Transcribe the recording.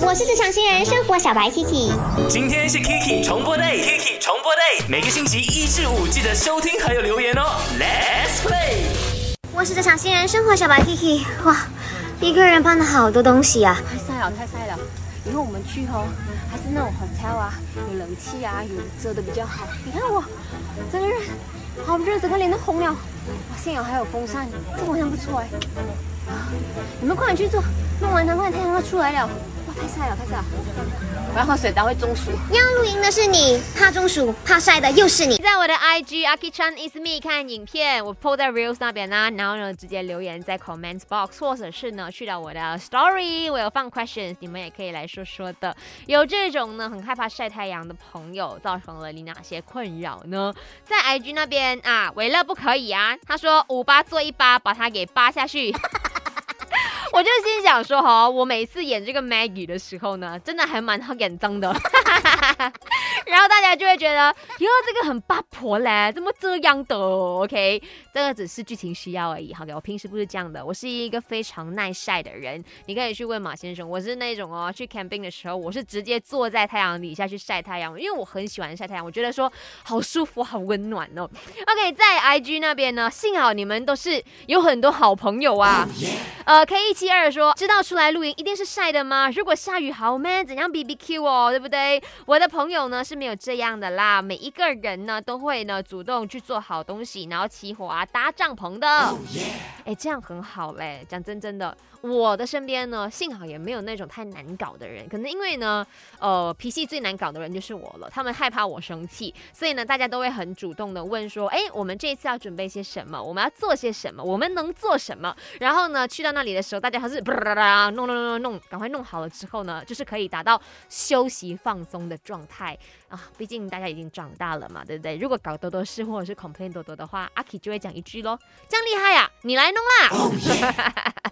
我是职场新人生活小白 Kiki。今天是 Kiki 重播 day，Kiki 重播 day，每个星期一至五记得收听还有留言哦。Let's play。我是职场新人生活小白 Kiki。哇，一个人搬了好多东西啊！太晒了，太晒了。以后我们去哦，还是那种 hotel 啊，有冷气啊，有遮的比较好。你看我，整个人好热，整个脸都红了。哇，幸好还有风扇，这好像不错哎。你们快点去做，弄完它快点太阳要出来了。哇，太晒了，太晒了。我要喝水，等会中暑。要露营的是你，怕中暑、怕晒的又是你。在我的 IG Aki Chan is me 看影片，我 po 在 Reels 那边呢，然后呢直接留言在 Comments Box，或者是呢去到我的 Story，我有放 questions，你们也可以来说说的。有这种呢很害怕晒太阳的朋友，造成了你哪些困扰呢？在 IG 那边啊，维乐不可以啊，他说五八做一八，把他给扒下去。我就心想说哈，我每次演这个 Maggie 的时候呢，真的还蛮好演脏的。然后大家就会觉得，哟，这个很八婆嘞，怎么这样的？OK，这个只是剧情需要而已。好，我平时不是这样的，我是一个非常耐晒的人。你可以去问马先生，我是那种哦，去 camping 的时候，我是直接坐在太阳底下去晒太阳，因为我很喜欢晒太阳，我觉得说好舒服、好温暖哦。OK，在 IG 那边呢，幸好你们都是有很多好朋友啊。呃，K 一七二说，知道出来露营一定是晒的吗？如果下雨好 man，怎样 BBQ 哦，对不对？我的朋友呢是没有这样的啦，每一个人呢都会呢主动去做好东西，然后起火啊、搭帐篷的。哎，这样很好嘞。讲真真的，我的身边呢，幸好也没有那种太难搞的人。可能因为呢，呃，脾气最难搞的人就是我了。他们害怕我生气，所以呢，大家都会很主动的问说，哎，我们这一次要准备些什么？我们要做些什么？我们能做什么？然后呢，去到那里的时候，大家还是弄弄弄弄弄，赶快弄好了之后呢，就是可以达到休息放松的状态啊。毕竟大家已经长大了嘛，对不对？如果搞多多事或者是 complain 多多的话，阿 K 就会讲一句喽：这样厉害呀，你来弄啦！